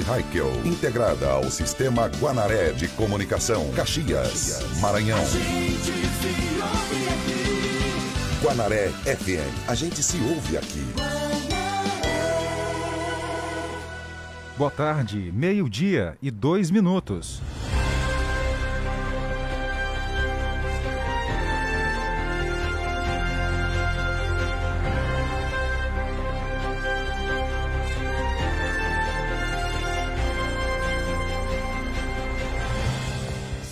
Rede integrada ao Sistema Guanaré de Comunicação, Caxias, Maranhão. Guanaré FM, a gente se ouve aqui. Boa tarde, meio-dia e dois minutos.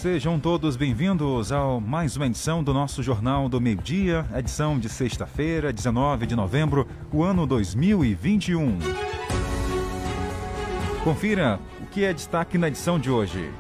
Sejam todos bem-vindos a mais uma edição do nosso Jornal do Meio-Dia, edição de sexta-feira, 19 de novembro, o ano 2021. Confira o que é destaque na edição de hoje.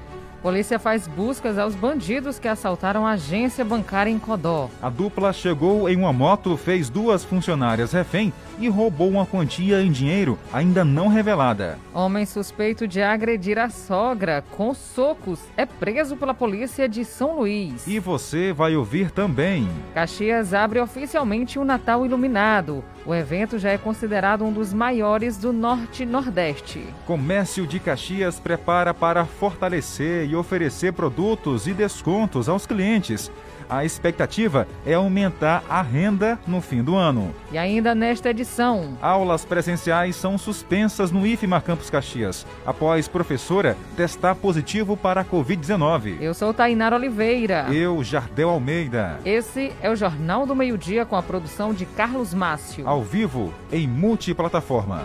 Polícia faz buscas aos bandidos que assaltaram a agência bancária em Codó. A dupla chegou em uma moto, fez duas funcionárias refém e roubou uma quantia em dinheiro ainda não revelada. Homem suspeito de agredir a sogra com socos é preso pela polícia de São Luís. E você vai ouvir também. Caxias abre oficialmente o Natal Iluminado. O evento já é considerado um dos maiores do Norte Nordeste. Comércio de Caxias prepara para fortalecer e oferecer produtos e descontos aos clientes a expectativa é aumentar a renda no fim do ano. E ainda nesta edição, aulas presenciais são suspensas no IFMA Campus Caxias, após professora testar positivo para a Covid-19. Eu sou Tainara Oliveira. Eu, Jardel Almeida. Esse é o Jornal do Meio-Dia com a produção de Carlos Márcio. Ao vivo, em multiplataforma.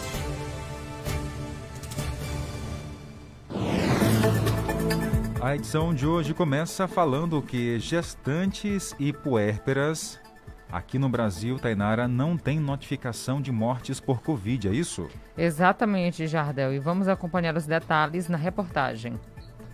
A edição de hoje começa falando que gestantes e puérperas aqui no Brasil, Tainara, não tem notificação de mortes por Covid, é isso? Exatamente, Jardel. E vamos acompanhar os detalhes na reportagem.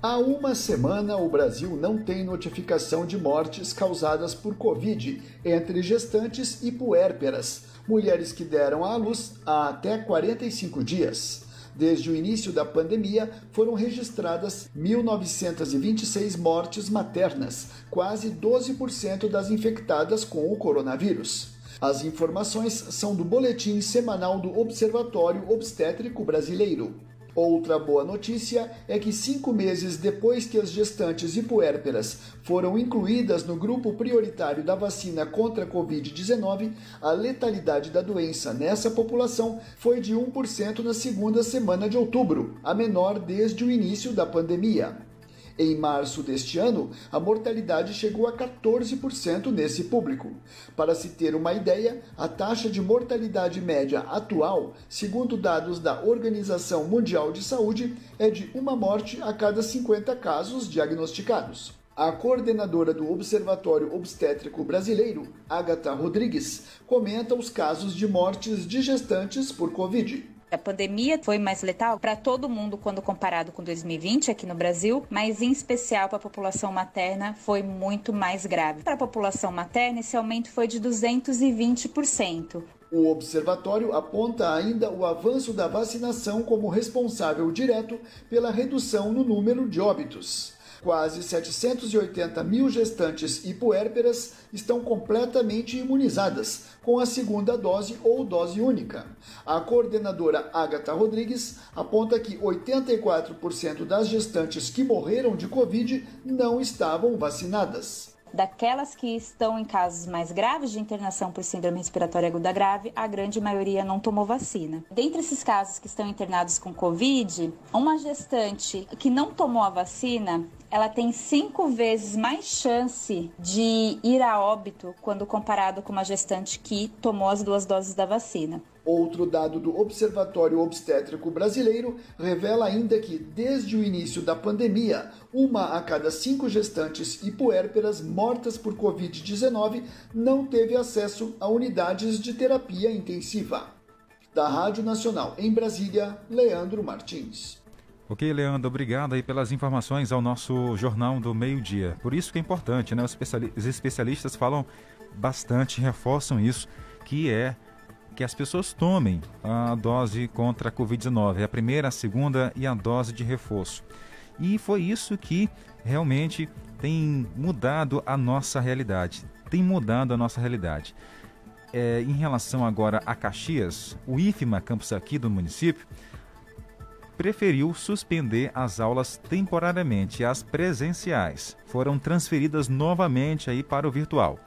Há uma semana, o Brasil não tem notificação de mortes causadas por Covid entre gestantes e puérperas, mulheres que deram à luz há até 45 dias. Desde o início da pandemia, foram registradas 1.926 mortes maternas, quase 12% das infectadas com o coronavírus. As informações são do Boletim Semanal do Observatório Obstétrico Brasileiro. Outra boa notícia é que cinco meses depois que as gestantes e puérperas foram incluídas no grupo prioritário da vacina contra a Covid-19, a letalidade da doença nessa população foi de 1% na segunda semana de outubro, a menor desde o início da pandemia. Em março deste ano, a mortalidade chegou a 14% nesse público. Para se ter uma ideia, a taxa de mortalidade média atual, segundo dados da Organização Mundial de Saúde, é de uma morte a cada 50 casos diagnosticados. A coordenadora do Observatório Obstétrico Brasileiro, Agatha Rodrigues, comenta os casos de mortes de gestantes por Covid. A pandemia foi mais letal para todo mundo quando comparado com 2020 aqui no Brasil, mas em especial para a população materna foi muito mais grave. Para a população materna, esse aumento foi de 220%. O observatório aponta ainda o avanço da vacinação como responsável direto pela redução no número de óbitos. Quase 780 mil gestantes e puérperas estão completamente imunizadas com a segunda dose ou dose única. A coordenadora Agatha Rodrigues aponta que 84% das gestantes que morreram de Covid não estavam vacinadas. Daquelas que estão em casos mais graves de internação por síndrome respiratória aguda grave, a grande maioria não tomou vacina. Dentre esses casos que estão internados com Covid, uma gestante que não tomou a vacina, ela tem cinco vezes mais chance de ir a óbito quando comparado com uma gestante que tomou as duas doses da vacina. Outro dado do Observatório Obstétrico Brasileiro revela ainda que, desde o início da pandemia, uma a cada cinco gestantes e puérperas mortas por Covid-19 não teve acesso a unidades de terapia intensiva. Da Rádio Nacional em Brasília, Leandro Martins. Ok, Leandro, obrigado aí pelas informações ao nosso Jornal do Meio-Dia. Por isso que é importante, né? Os especialistas falam bastante, reforçam isso, que é que as pessoas tomem a dose contra a Covid-19, a primeira, a segunda e a dose de reforço. E foi isso que realmente tem mudado a nossa realidade. Tem mudado a nossa realidade. É, em relação agora a Caxias, o IFMA, campus aqui do município, preferiu suspender as aulas temporariamente, as presenciais. Foram transferidas novamente aí para o virtual.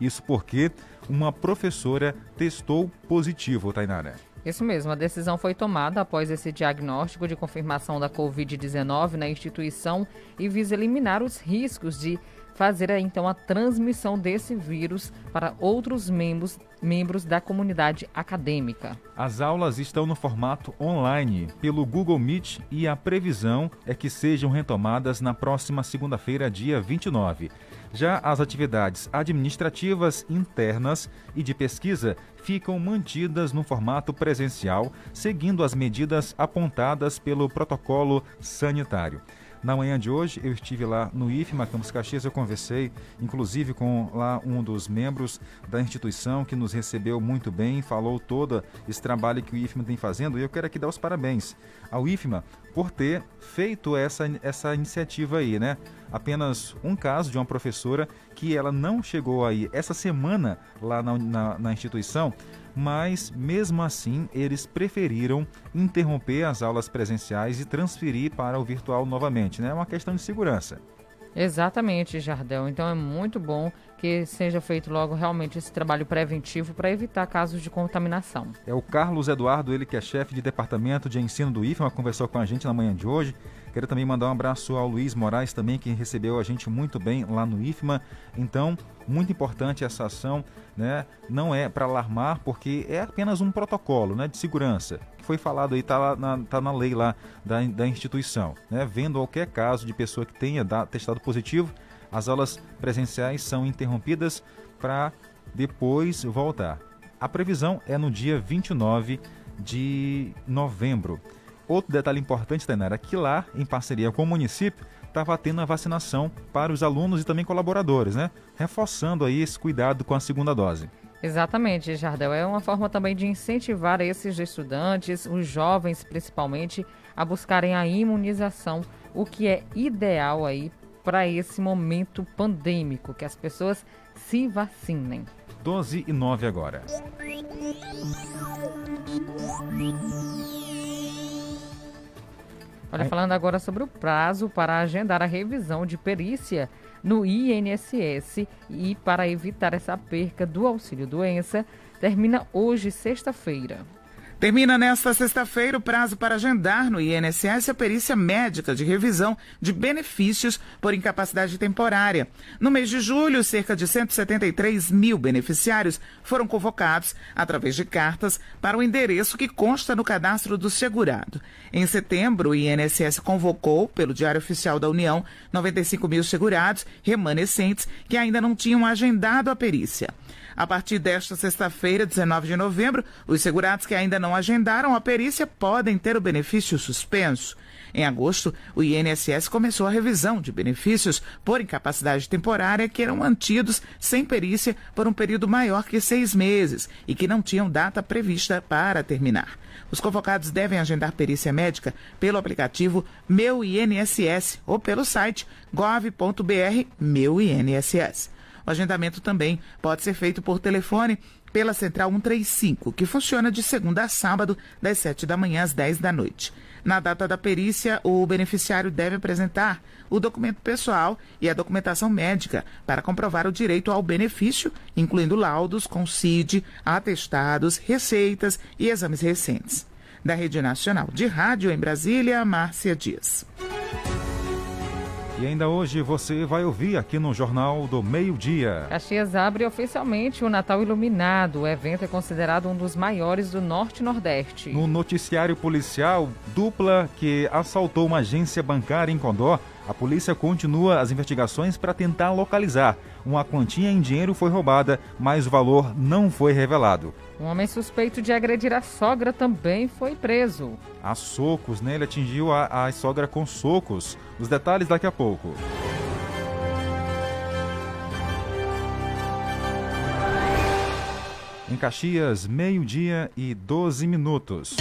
Isso porque uma professora testou positivo, Tainara. Isso mesmo, a decisão foi tomada após esse diagnóstico de confirmação da Covid-19 na instituição e visa eliminar os riscos de fazer então a transmissão desse vírus para outros membros, membros da comunidade acadêmica. As aulas estão no formato online pelo Google Meet e a previsão é que sejam retomadas na próxima segunda-feira, dia 29. Já as atividades administrativas internas e de pesquisa ficam mantidas no formato presencial, seguindo as medidas apontadas pelo protocolo sanitário. Na manhã de hoje, eu estive lá no IFMA Campos Caxias, eu conversei, inclusive, com lá um dos membros da instituição que nos recebeu muito bem, falou todo esse trabalho que o IFMA tem fazendo, e eu quero aqui dar os parabéns ao IFMA por ter feito essa, essa iniciativa aí, né? Apenas um caso de uma professora que ela não chegou aí essa semana lá na, na, na instituição, mas mesmo assim eles preferiram interromper as aulas presenciais e transferir para o virtual novamente, né? É uma questão de segurança. Exatamente, Jardel. Então é muito bom que seja feito logo realmente esse trabalho preventivo para evitar casos de contaminação. É o Carlos Eduardo, ele que é chefe de departamento de ensino do IFMA, conversou com a gente na manhã de hoje. Quero também mandar um abraço ao Luiz Moraes também, que recebeu a gente muito bem lá no IFMA. Então, muito importante essa ação, né? Não é para alarmar, porque é apenas um protocolo, né, de segurança. Que foi falado aí, tá, na, tá na lei lá da, da instituição, né? Vendo qualquer caso de pessoa que tenha testado positivo, as aulas presenciais são interrompidas para depois voltar. A previsão é no dia 29 de novembro. Outro detalhe importante, Tainara, é que lá, em parceria com o município, estava tendo a vacinação para os alunos e também colaboradores, né? Reforçando aí esse cuidado com a segunda dose. Exatamente, Jardel. É uma forma também de incentivar esses estudantes, os jovens principalmente, a buscarem a imunização, o que é ideal aí para esse momento pandêmico, que as pessoas se vacinem. 12 e 9 agora. Olha, falando agora sobre o prazo para agendar a revisão de perícia no INSS e para evitar essa perca do auxílio doença, termina hoje, sexta-feira. Termina nesta sexta-feira o prazo para agendar no INSS a perícia médica de revisão de benefícios por incapacidade temporária. No mês de julho, cerca de 173 mil beneficiários foram convocados através de cartas para o endereço que consta no cadastro do segurado. Em setembro, o INSS convocou, pelo Diário Oficial da União, 95 mil segurados remanescentes que ainda não tinham agendado a perícia. A partir desta sexta-feira, 19 de novembro, os segurados que ainda não agendaram a perícia podem ter o benefício suspenso. Em agosto, o INSS começou a revisão de benefícios por incapacidade temporária que eram mantidos sem perícia por um período maior que seis meses e que não tinham data prevista para terminar. Os convocados devem agendar perícia médica pelo aplicativo Meu INSS ou pelo site gov.br Meu INSS. O agendamento também pode ser feito por telefone pela Central 135, que funciona de segunda a sábado, das 7 da manhã às 10 da noite. Na data da perícia, o beneficiário deve apresentar o documento pessoal e a documentação médica para comprovar o direito ao benefício, incluindo laudos com CID, atestados, receitas e exames recentes. Da Rede Nacional de Rádio em Brasília, Márcia Dias. E ainda hoje você vai ouvir aqui no Jornal do Meio-Dia. Caxias abre oficialmente o Natal Iluminado. O evento é considerado um dos maiores do Norte Nordeste. No noticiário policial, dupla que assaltou uma agência bancária em Condó A polícia continua as investigações para tentar localizar. Uma quantia em dinheiro foi roubada, mas o valor não foi revelado. Um homem suspeito de agredir a sogra também foi preso. A socos, né? Ele atingiu a, a sogra com socos. Os detalhes daqui a pouco. Em Caxias, meio-dia e 12 minutos.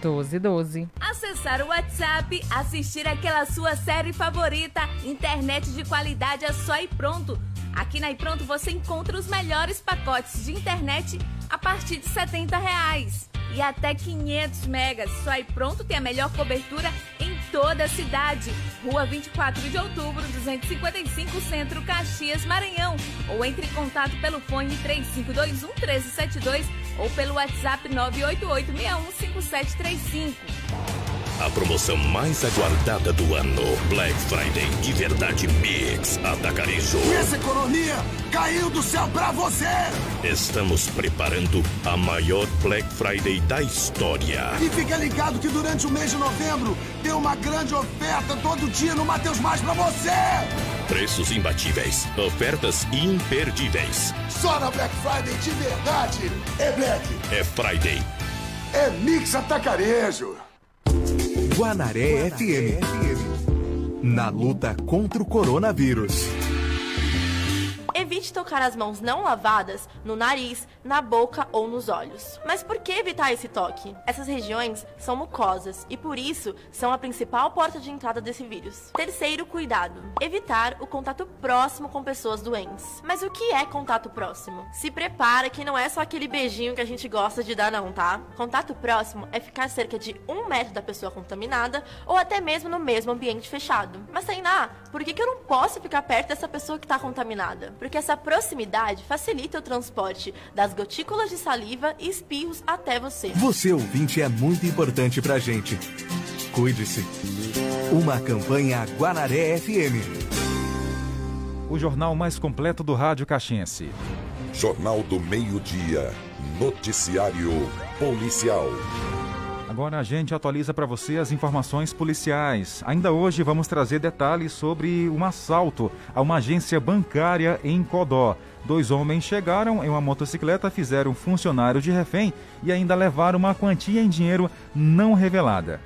12 12. Acessar o WhatsApp, assistir aquela sua série favorita, internet de qualidade é só e pronto. Aqui na iPronto você encontra os melhores pacotes de internet a partir de 70 reais. E até 500 megas. Só e pronto tem a melhor cobertura em toda a cidade. Rua 24 de outubro, 255 Centro, Caxias, Maranhão. Ou entre em contato pelo fone 3521 1372 ou pelo WhatsApp 988615735. A promoção mais aguardada do ano. Black Friday de verdade Mix Atacarejo. Essa economia caiu do céu pra você! Estamos preparando a maior Black Friday da história. E fica ligado que durante o mês de novembro tem uma grande oferta todo dia no Mateus Mais pra você! Preços imbatíveis, ofertas imperdíveis. Só na Black Friday de verdade é Black. É Friday. É Mix Atacarejo. Guanaré, FM. Na luta contra o coronavírus. Evite tocar as mãos não lavadas no nariz, na boca ou nos olhos. Mas por que evitar esse toque? Essas regiões são mucosas e por isso são a principal porta de entrada desse vírus. Terceiro cuidado: evitar o contato próximo com pessoas doentes. Mas o que é contato próximo? Se prepara que não é só aquele beijinho que a gente gosta de dar, não, tá? Contato próximo é ficar cerca de um metro da pessoa contaminada ou até mesmo no mesmo ambiente fechado. Mas Tainá, por que, que eu não posso ficar perto dessa pessoa que está contaminada? Porque essa proximidade facilita o transporte das gotículas de saliva e espirros até você. Você ouvinte é muito importante pra gente. Cuide-se. Uma campanha Guanaré FM. O jornal mais completo do rádio caxiense. Jornal do Meio-Dia. Noticiário Policial. Agora a gente atualiza para você as informações policiais. Ainda hoje vamos trazer detalhes sobre um assalto a uma agência bancária em Codó. Dois homens chegaram em uma motocicleta, fizeram um funcionário de refém e ainda levaram uma quantia em dinheiro não revelada.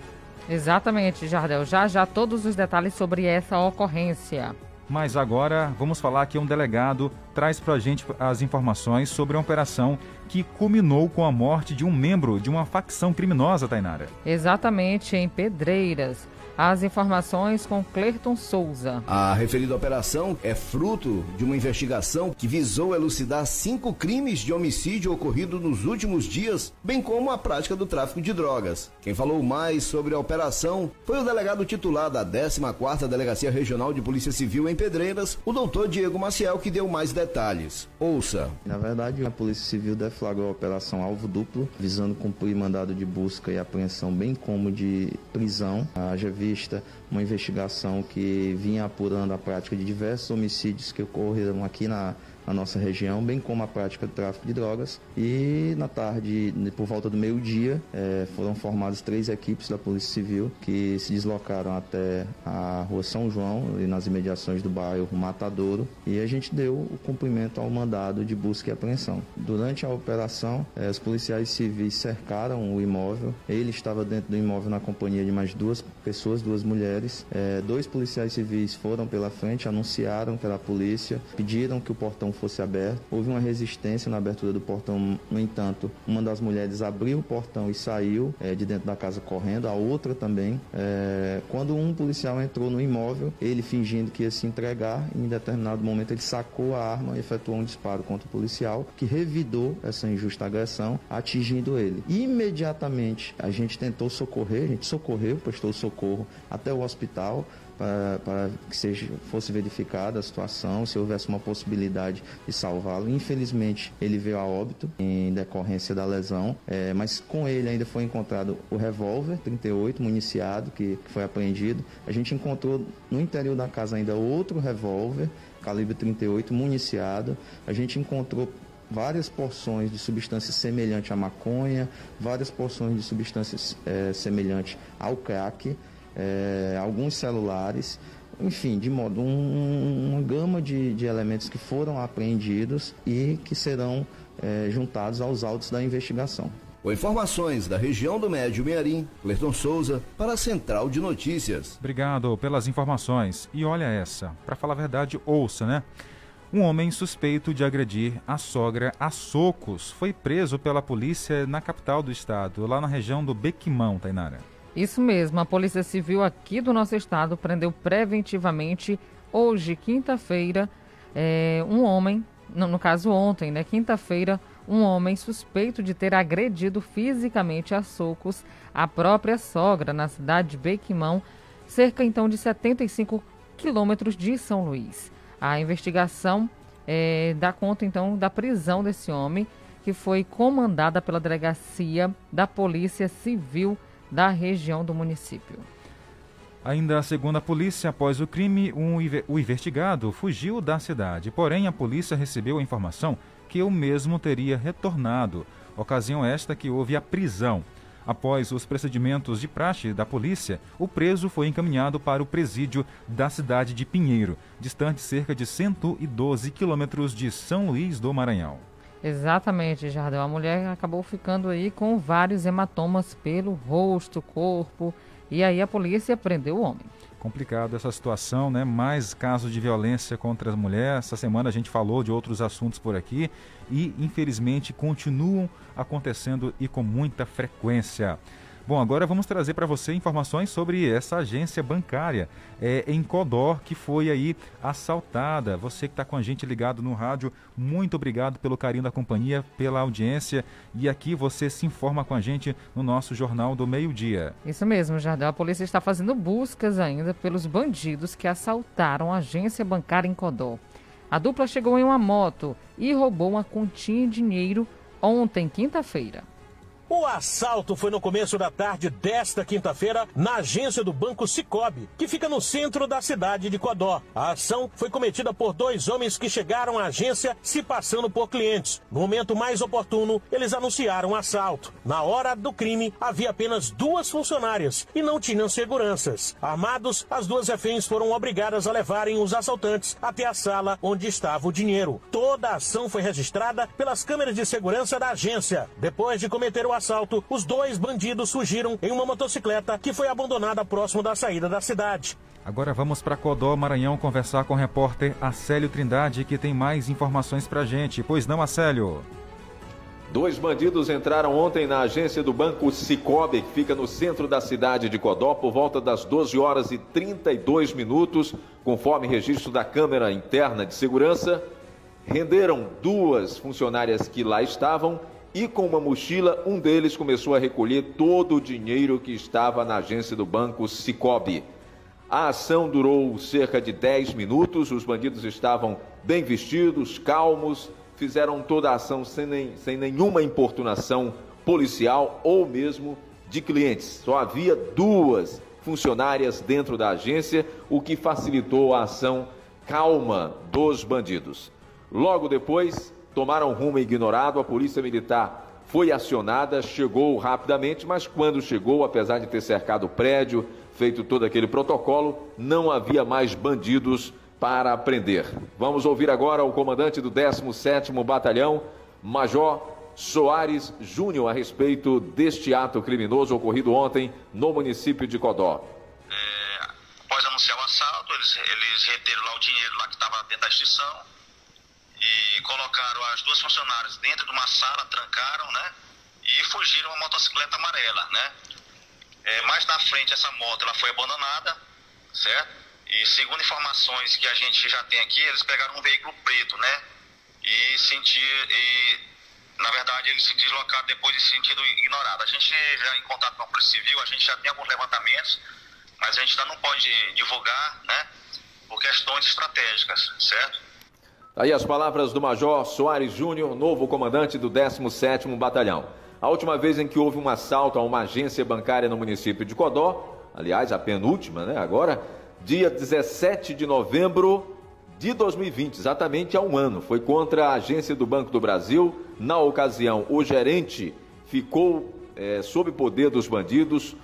Exatamente, Jardel. Já já todos os detalhes sobre essa ocorrência. Mas agora vamos falar que um delegado traz para a gente as informações sobre a operação que culminou com a morte de um membro de uma facção criminosa, Tainara. Exatamente, em Pedreiras. As informações com Clerton Souza. A referida operação é fruto de uma investigação que visou elucidar cinco crimes de homicídio ocorridos nos últimos dias, bem como a prática do tráfico de drogas. Quem falou mais sobre a operação foi o delegado titular da 14ª Delegacia Regional de Polícia Civil em Pedreiras, o doutor Diego Maciel, que deu mais detalhes. Ouça. Na verdade, a Polícia Civil deflagrou a operação alvo duplo, visando cumprir mandado de busca e apreensão, bem como de prisão. Haja vista uma investigação que vinha apurando a prática de diversos homicídios que ocorreram aqui na, na nossa região, bem como a prática do tráfico de drogas. E na tarde, por volta do meio-dia, eh, foram formadas três equipes da Polícia Civil que se deslocaram até a Rua São João, e nas imediações do bairro Matadouro, e a gente deu o cumprimento ao mandado de busca e apreensão. Durante a operação, eh, os policiais civis cercaram o imóvel. Ele estava dentro do imóvel na companhia de mais duas pessoas, duas mulheres. Eh, dois policiais civis foram pela frente, anunciaram que era a polícia, pediram que o portão fosse aberto. Houve uma resistência na abertura do portão, no entanto, uma das mulheres abriu o portão e saiu é, de dentro da casa correndo, a outra também. É, quando um policial entrou no imóvel, ele fingindo que ia se entregar, em determinado momento ele sacou a arma e efetuou um disparo contra o policial, que revidou essa injusta agressão, atingindo ele. Imediatamente a gente tentou socorrer, a gente socorreu, prestou socorro até o hospital para, para que seja, fosse verificada a situação, se houvesse uma possibilidade de salvá-lo. Infelizmente, ele veio a óbito em decorrência da lesão, é, mas com ele ainda foi encontrado o revólver 38 municiado que, que foi apreendido. A gente encontrou no interior da casa ainda outro revólver calibre 38 municiado. A gente encontrou várias porções de substância semelhante à maconha, várias porções de substâncias é, semelhantes ao crack é, alguns celulares, enfim, de modo um, uma gama de, de elementos que foram apreendidos e que serão é, juntados aos autos da investigação. Com informações da região do Médio Mearim, Clerton Souza, para a Central de Notícias. Obrigado pelas informações. E olha essa, para falar a verdade, ouça, né? Um homem suspeito de agredir a sogra a socos foi preso pela polícia na capital do estado, lá na região do Bequimão, Tainara. Isso mesmo, a Polícia Civil aqui do nosso estado prendeu preventivamente, hoje, quinta-feira, é, um homem, no, no caso ontem, né, quinta-feira, um homem suspeito de ter agredido fisicamente a socos a própria sogra na cidade de Bequimão, cerca então de 75 quilômetros de São Luís. A investigação é, dá conta então da prisão desse homem, que foi comandada pela delegacia da Polícia Civil da região do município. Ainda segundo a polícia, após o crime, um, o investigado fugiu da cidade. Porém, a polícia recebeu a informação que o mesmo teria retornado, ocasião esta que houve a prisão. Após os procedimentos de praxe da polícia, o preso foi encaminhado para o presídio da cidade de Pinheiro, distante cerca de 112 quilômetros de São Luís do Maranhão. Exatamente, Jardel. A mulher acabou ficando aí com vários hematomas pelo rosto, corpo, e aí a polícia prendeu o homem. Complicado essa situação, né? Mais casos de violência contra as mulheres. Essa semana a gente falou de outros assuntos por aqui e, infelizmente, continuam acontecendo e com muita frequência. Bom, agora vamos trazer para você informações sobre essa agência bancária é, em Codó que foi aí assaltada. Você que está com a gente ligado no rádio, muito obrigado pelo carinho da companhia, pela audiência. E aqui você se informa com a gente no nosso Jornal do Meio-Dia. Isso mesmo, Jardel. A polícia está fazendo buscas ainda pelos bandidos que assaltaram a agência bancária em Codó. A dupla chegou em uma moto e roubou uma continha de dinheiro ontem, quinta-feira. O assalto foi no começo da tarde desta quinta-feira na agência do Banco Cicobi, que fica no centro da cidade de Codó. A ação foi cometida por dois homens que chegaram à agência se passando por clientes. No momento mais oportuno, eles anunciaram o assalto. Na hora do crime, havia apenas duas funcionárias e não tinham seguranças. Armados, as duas reféns foram obrigadas a levarem os assaltantes até a sala onde estava o dinheiro. Toda a ação foi registrada pelas câmeras de segurança da agência. Depois de cometer o assalto, os dois bandidos fugiram em uma motocicleta que foi abandonada próximo da saída da cidade. Agora vamos para Codó, Maranhão, conversar com o repórter Acélio Trindade, que tem mais informações para gente. Pois não, Acélio? Dois bandidos entraram ontem na agência do Banco Cicobi, que fica no centro da cidade de Codó, por volta das 12 horas e 32 minutos, conforme registro da câmera interna de segurança. Renderam duas funcionárias que lá estavam e com uma mochila, um deles começou a recolher todo o dinheiro que estava na agência do banco Cicobi. A ação durou cerca de 10 minutos, os bandidos estavam bem vestidos, calmos, fizeram toda a ação sem, nem, sem nenhuma importunação policial ou mesmo de clientes. Só havia duas funcionárias dentro da agência, o que facilitou a ação calma dos bandidos. Logo depois, tomaram rumo ignorado, a polícia militar foi acionada, chegou rapidamente, mas quando chegou, apesar de ter cercado o prédio, feito todo aquele protocolo, não havia mais bandidos para prender. Vamos ouvir agora o comandante do 17º Batalhão, Major Soares Júnior, a respeito deste ato criminoso ocorrido ontem no município de Codó. É, após anunciar o assalto, eles, eles reteram lá o dinheiro lá que estava dentro da instituição, e colocaram as duas funcionárias dentro de uma sala, trancaram, né? E fugiram uma motocicleta amarela, né? É, mais na frente essa moto ela foi abandonada, certo? E segundo informações que a gente já tem aqui, eles pegaram um veículo preto, né? E sentir e na verdade eles se deslocaram depois de sentido ignorado. A gente já em contato com a Polícia Civil, a gente já tem alguns levantamentos, mas a gente ainda não pode divulgar, né? Por questões estratégicas, certo? Aí as palavras do Major Soares Júnior, novo comandante do 17º Batalhão. A última vez em que houve um assalto a uma agência bancária no município de Codó, aliás, a penúltima, né? Agora, dia 17 de novembro de 2020, exatamente há um ano. Foi contra a agência do Banco do Brasil. Na ocasião, o gerente ficou é, sob poder dos bandidos,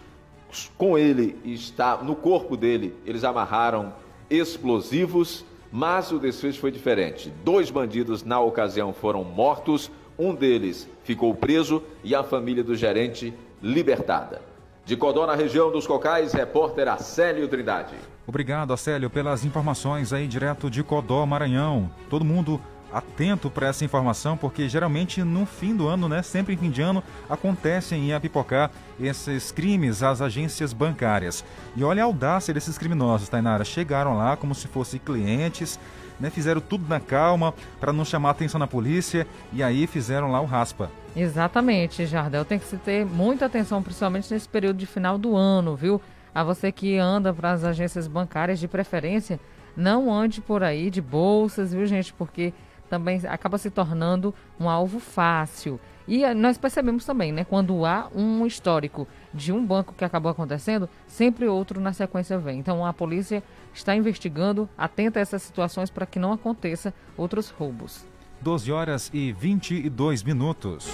Com ele está no corpo dele, eles amarraram explosivos, mas o desfecho foi diferente. Dois bandidos na ocasião foram mortos, um deles ficou preso e a família do gerente libertada. De Codó, na região dos Cocais, repórter Acélio Trindade. Obrigado, Acélio, pelas informações aí direto de Codó, Maranhão. Todo mundo atento para essa informação, porque geralmente no fim do ano, né, sempre em fim de ano, acontecem em apipocar esses crimes às agências bancárias. E olha a audácia desses criminosos, Tainara. Chegaram lá como se fossem clientes, né, fizeram tudo na calma para não chamar a atenção da polícia e aí fizeram lá o raspa. Exatamente, Jardel. Tem que se ter muita atenção, principalmente nesse período de final do ano, viu? A você que anda para as agências bancárias de preferência, não ande por aí de bolsas, viu, gente? Porque também acaba se tornando um alvo fácil. E eh, nós percebemos também, né, quando há um histórico de um banco que acabou acontecendo, sempre outro na sequência vem. Então a polícia está investigando, atenta a essas situações para que não aconteça outros roubos. 12 horas e 22 minutos.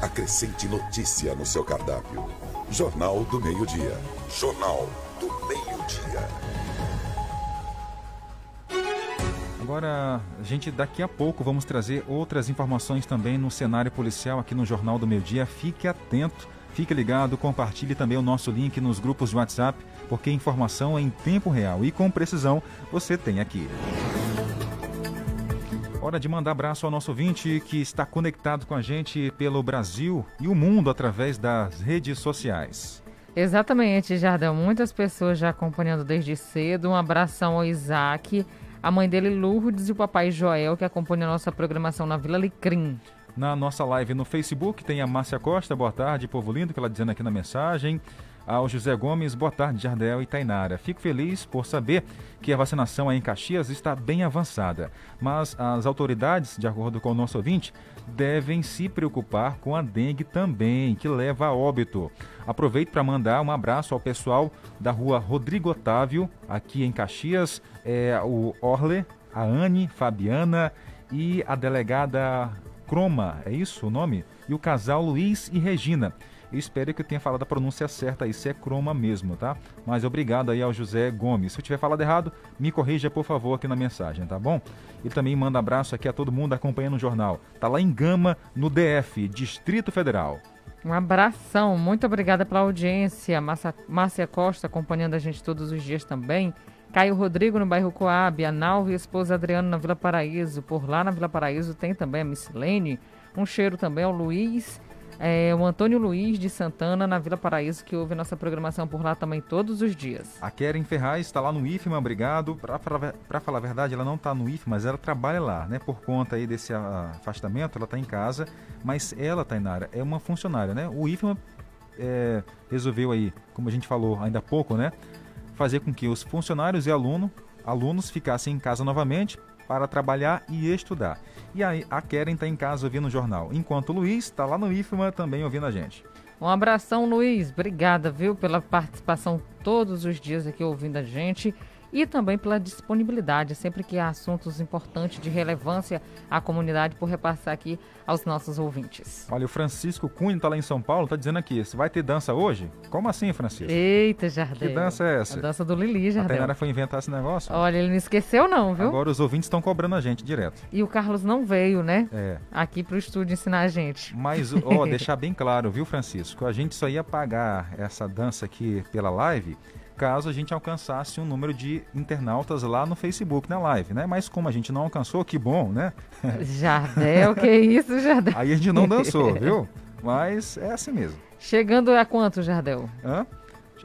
Acrescente notícia no seu cardápio. Jornal do Meio-Dia. Jornal do Meio-Dia. Agora, a gente daqui a pouco vamos trazer outras informações também no cenário policial aqui no Jornal do Meio Dia. Fique atento, fique ligado, compartilhe também o nosso link nos grupos de WhatsApp, porque informação em tempo real e com precisão você tem aqui. Hora de mandar abraço ao nosso ouvinte que está conectado com a gente pelo Brasil e o mundo através das redes sociais. Exatamente, Jardel. Muitas pessoas já acompanhando desde cedo. Um abração ao Isaac a mãe dele, Lourdes, e o papai Joel, que acompanha a nossa programação na Vila Licrim. Na nossa live no Facebook tem a Márcia Costa, boa tarde, povo lindo, que ela dizendo aqui na mensagem. Ao José Gomes, boa tarde, Jardel e Tainara. Fico feliz por saber que a vacinação aí em Caxias está bem avançada, mas as autoridades, de acordo com o nosso ouvinte, devem se preocupar com a dengue também, que leva a óbito. Aproveito para mandar um abraço ao pessoal da rua Rodrigo Otávio, aqui em Caxias, é, o Orle, a Anne, Fabiana e a delegada Croma, é isso o nome? E o casal Luiz e Regina. Eu espero que eu tenha falado a pronúncia certa aí, se é croma mesmo, tá? Mas obrigado aí ao José Gomes. Se eu tiver falado errado, me corrija por favor aqui na mensagem, tá bom? E também manda abraço aqui a todo mundo acompanhando o jornal. Tá lá em Gama, no DF, Distrito Federal. Um abração, muito obrigada pela audiência. Márcia Costa acompanhando a gente todos os dias também. Caio Rodrigo no bairro Coab, a Nalva e a esposa Adriano na Vila Paraíso. Por lá na Vila Paraíso tem também a Missilene. Um cheiro também ao Luiz é, o Antônio Luiz de Santana, na Vila Paraíso, que ouve nossa programação por lá também todos os dias. A Keren Ferraz está lá no IFMA, obrigado. Para falar, a verdade, ela não está no IFMA, mas ela trabalha lá, né? Por conta aí desse afastamento, ela está em casa, mas ela, Tainara, é uma funcionária, né? O IFMA é, resolveu aí, como a gente falou ainda há pouco, né? Fazer com que os funcionários e aluno, alunos ficassem em casa novamente para trabalhar e estudar. E aí a Keren está em casa ouvindo o jornal, enquanto o Luiz está lá no IFMA também ouvindo a gente. Um abração, Luiz. Obrigada, viu, pela participação todos os dias aqui ouvindo a gente e também pela disponibilidade, sempre que há assuntos importantes de relevância à comunidade, por repassar aqui aos nossos ouvintes. Olha, o Francisco Cunha está lá em São Paulo, está dizendo aqui, vai ter dança hoje? Como assim, Francisco? Eita, Jardel. Que dança é essa? A dança do Lili, Jardel. A Tainara foi inventar esse negócio? Olha, ele não esqueceu não, viu? Agora os ouvintes estão cobrando a gente direto. E o Carlos não veio, né? É. Aqui para o estúdio ensinar a gente. Mas, ó, deixar bem claro, viu, Francisco? A gente só ia pagar essa dança aqui pela live caso a gente alcançasse um número de internautas lá no Facebook, na live, né? Mas como a gente não alcançou, que bom, né? Jardel, que isso, Jardel? Aí a gente não dançou, viu? Mas é assim mesmo. Chegando a quanto, Jardel? Hã?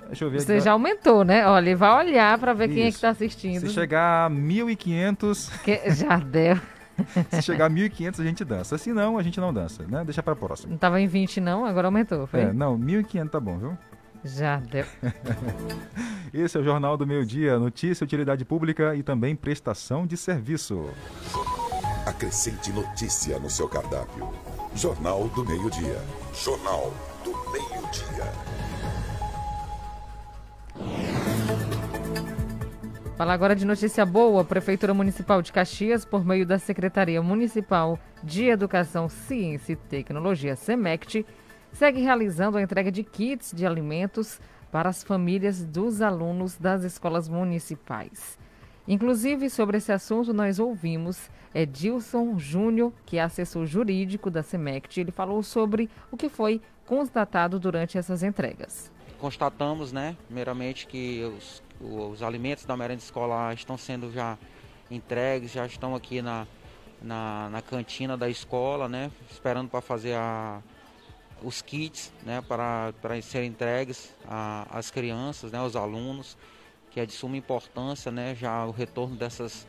Deixa eu ver Você aqui. já aumentou, né? Olha, ele vai olhar para ver Isso. quem é que está assistindo. Se chegar a 1.500... Que... Jardel... Se chegar a 1.500 a gente dança. Se não, a gente não dança, né? Deixa para próxima. Não estava em 20 não, agora aumentou, foi? É, não, 1.500 tá bom, viu? Já deu. Esse é o Jornal do Meio Dia, notícia, utilidade pública e também prestação de serviço. Acrescente notícia no seu cardápio. Jornal do Meio Dia. Jornal do Meio Dia. Fala agora de notícia boa. A Prefeitura Municipal de Caxias, por meio da Secretaria Municipal de Educação, Ciência e Tecnologia, SEMECT, segue realizando a entrega de kits de alimentos para as famílias dos alunos das escolas municipais. Inclusive, sobre esse assunto, nós ouvimos Edilson Júnior, que é assessor jurídico da SEMECT. Ele falou sobre o que foi constatado durante essas entregas. Constatamos, né, primeiramente, que os, os alimentos da merenda escolar estão sendo já entregues, já estão aqui na, na, na cantina da escola, né, esperando para fazer a, os kits né, para, para serem entregues às crianças, né, aos alunos, que é de suma importância né, já o retorno dessas,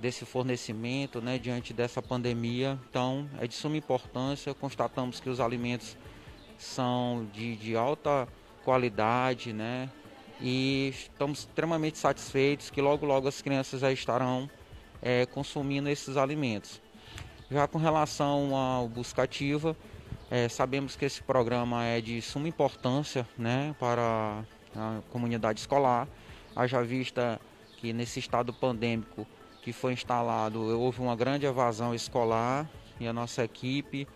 desse fornecimento né, diante dessa pandemia. Então, é de suma importância. Constatamos que os alimentos são de, de alta qualidade, né? E estamos extremamente satisfeitos que logo logo as crianças já estarão é, consumindo esses alimentos. Já com relação ao Buscativa, é, sabemos que esse programa é de suma importância né, para a comunidade escolar, haja vista que nesse estado pandêmico que foi instalado houve uma grande evasão escolar e a nossa equipe,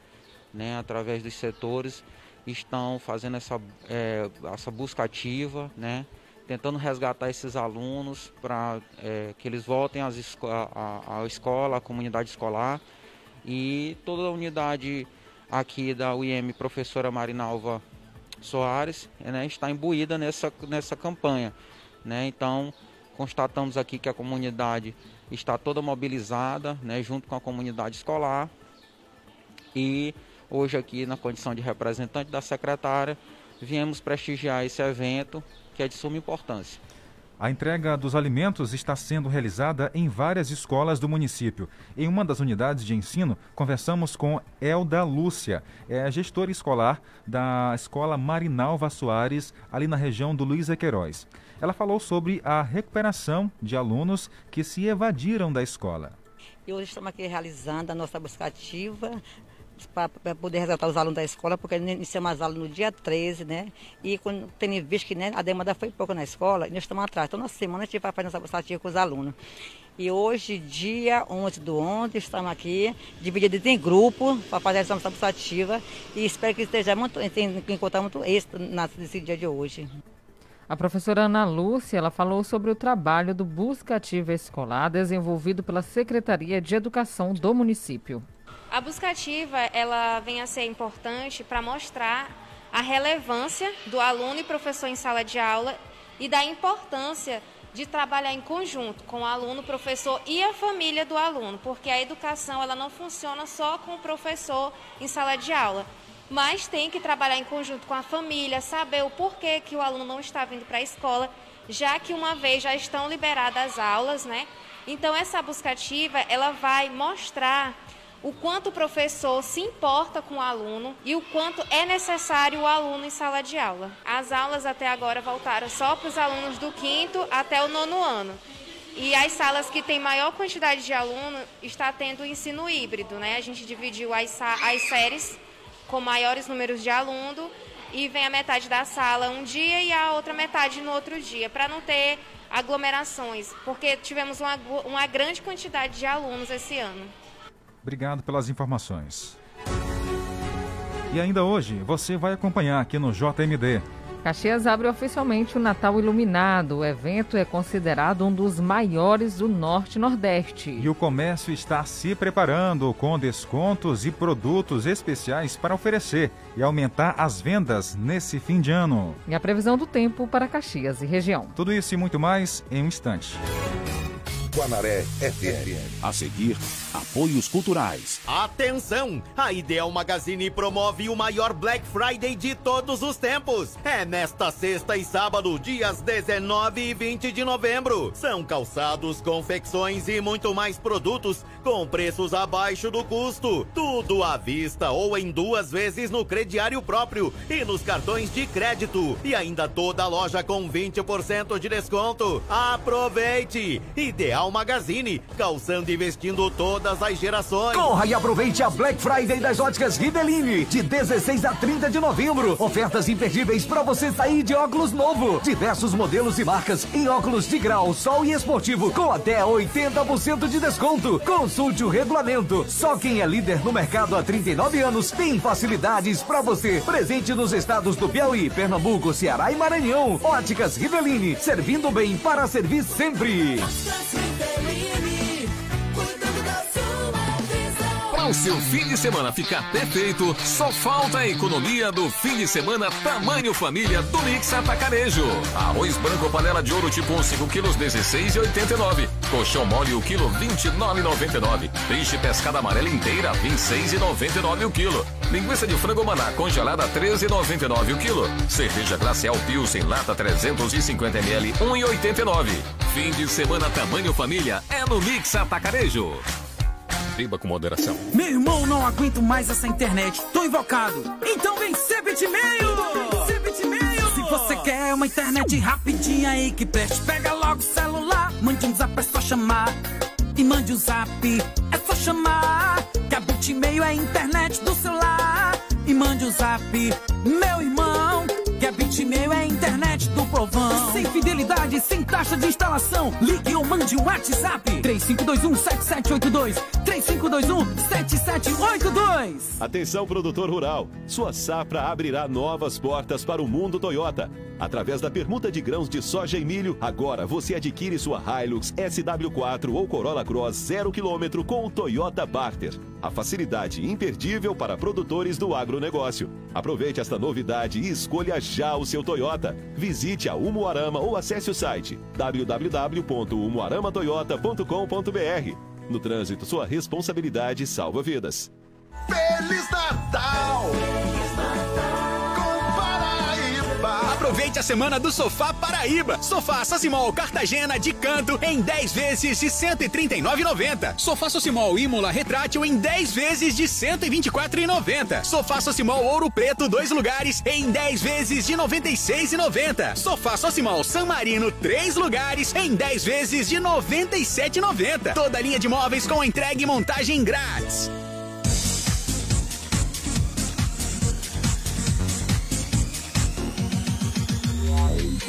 né, através dos setores, estão fazendo essa, é, essa busca ativa, né, tentando resgatar esses alunos para é, que eles voltem às esco à, à escola, à comunidade escolar. E toda a unidade aqui da UIM, professora Marinalva Soares, né, está imbuída nessa, nessa campanha. Né? Então, constatamos aqui que a comunidade está toda mobilizada, né, junto com a comunidade escolar. E hoje aqui, na condição de representante da secretária, viemos prestigiar esse evento que é de suma importância. A entrega dos alimentos está sendo realizada em várias escolas do município. Em uma das unidades de ensino, conversamos com Elda Lúcia, é gestora escolar da Escola Marinalva Soares, ali na região do Luiz Queiroz. Ela falou sobre a recuperação de alunos que se evadiram da escola. E hoje estamos aqui realizando a nossa busca ativa para poder resgatar os alunos da escola, porque iniciamos as aulas no dia 13, né? E quando tem visto que né, a demanda foi pouco na escola, nós estamos atrás. Então, na semana a gente vai fazer essa buscativa com os alunos. E hoje, dia 11 do 11, estamos aqui, divididos em grupo, para fazer essa busca ativa. E espero que esteja muito, encontrar muito êxito nesse dia de hoje. A professora Ana Lúcia ela falou sobre o trabalho do Busca Ativa Escolar desenvolvido pela Secretaria de Educação do município. A buscativa ela vem a ser importante para mostrar a relevância do aluno e professor em sala de aula e da importância de trabalhar em conjunto com o aluno, professor e a família do aluno, porque a educação ela não funciona só com o professor em sala de aula, mas tem que trabalhar em conjunto com a família, saber o porquê que o aluno não está vindo para a escola, já que uma vez já estão liberadas as aulas, né? Então essa buscativa ela vai mostrar o quanto o professor se importa com o aluno e o quanto é necessário o aluno em sala de aula. As aulas até agora voltaram só para os alunos do quinto até o nono ano. E as salas que têm maior quantidade de aluno está tendo o ensino híbrido, né? A gente dividiu as, as séries com maiores números de aluno e vem a metade da sala um dia e a outra metade no outro dia, para não ter aglomerações, porque tivemos uma, uma grande quantidade de alunos esse ano. Obrigado pelas informações. E ainda hoje, você vai acompanhar aqui no JMD. Caxias abre oficialmente o Natal Iluminado. O evento é considerado um dos maiores do Norte Nordeste. E o comércio está se preparando com descontos e produtos especiais para oferecer e aumentar as vendas nesse fim de ano. E a previsão do tempo para Caxias e região. Tudo isso e muito mais em um instante. Guanaré FM. A seguir, apoios culturais. Atenção! A Ideal Magazine promove o maior Black Friday de todos os tempos. É nesta sexta e sábado, dias 19 e 20 de novembro. São calçados, confecções e muito mais produtos com preços abaixo do custo. Tudo à vista ou em duas vezes no crediário próprio e nos cartões de crédito. E ainda toda a loja com 20% de desconto. Aproveite! Ideal Magazine, calçando e vestindo toda todas as gerações. Corra e aproveite a Black Friday das óticas Riveline, de 16 a 30 de novembro. Ofertas imperdíveis para você sair de óculos novo. Diversos modelos e marcas em óculos de grau, sol e esportivo, com até 80% de desconto. Consulte o regulamento. Só quem é líder no mercado há 39 anos tem facilidades para você. Presente nos estados do Piauí, Pernambuco, Ceará e Maranhão. Óticas Riveline, servindo bem para servir sempre. Para o seu fim de semana ficar perfeito, só falta a economia do fim de semana tamanho família do Mix Atacarejo. Arroz branco panela de ouro tipo 1, 5 quilos, 16,89. Colchão mole o quilo, 29,99. Peixe pescada amarela inteira, 26,99 o quilo. Linguiça de frango maná congelada, 13,99 o quilo. Cerveja glacial Pilsen lata 350 ml, 1,89. Fim de semana tamanho família é no Mix Atacarejo. Beba com moderação. Meu irmão, não aguento mais essa internet. Tô invocado. Então vem ser bitmail. Ser bitmail. Se você quer uma internet rapidinha aí que preste, pega logo o celular. Mande um zap, é só chamar. E mande o um zap, é só chamar. Que a bitmail é a internet do celular. E mande o um zap, meu irmão. Que a bitmail é a internet do povão. Sem fidelidade, sem taxa de instalação. Ligue mande um WhatsApp. 3521-7782. 3521-7782. Atenção, produtor rural. Sua safra abrirá novas portas para o mundo Toyota. Através da permuta de grãos de soja e milho, agora você adquire sua Hilux SW4 ou Corolla Cross 0 km com o Toyota Barter. A facilidade imperdível para produtores do agronegócio. Aproveite esta novidade e escolha já o seu Toyota. Visite a Umuarama ou acesse o site www.umuaramatoyota.com.br. No trânsito, sua responsabilidade salva vidas. Feliz Natal! Feliz Natal! Aproveite a semana do Sofá Paraíba. Sofá Sossimol Cartagena de canto em 10 vezes de R$ 139,90. Sofá Sossimol Imola Retrátil em 10 vezes de R$ 124,90. Sofá Sossimol Ouro Preto dois lugares em 10 vezes de R$ 96,90. Sofá Sossimol San Marino três lugares em 10 vezes de R$ 97,90. Toda linha de móveis com entrega e montagem grátis.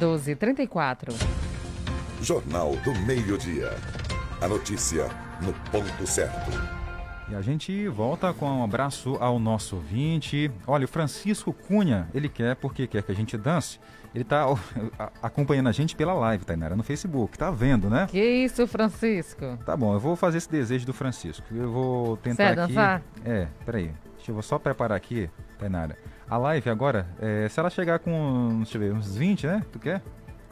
12 34 Jornal do Meio-Dia. A notícia no ponto certo. E a gente volta com um abraço ao nosso ouvinte. Olha, o Francisco Cunha, ele quer, porque quer que a gente dance. Ele está acompanhando a gente pela live, Tainara, no Facebook. Tá vendo, né? Que isso, Francisco? Tá bom, eu vou fazer esse desejo do Francisco. Eu vou tentar Quer aqui. dançar? É, peraí. Deixa eu só preparar aqui, Tainara. A live agora, é, se ela chegar com, deixa eu ver, uns 20, né? Tu quer?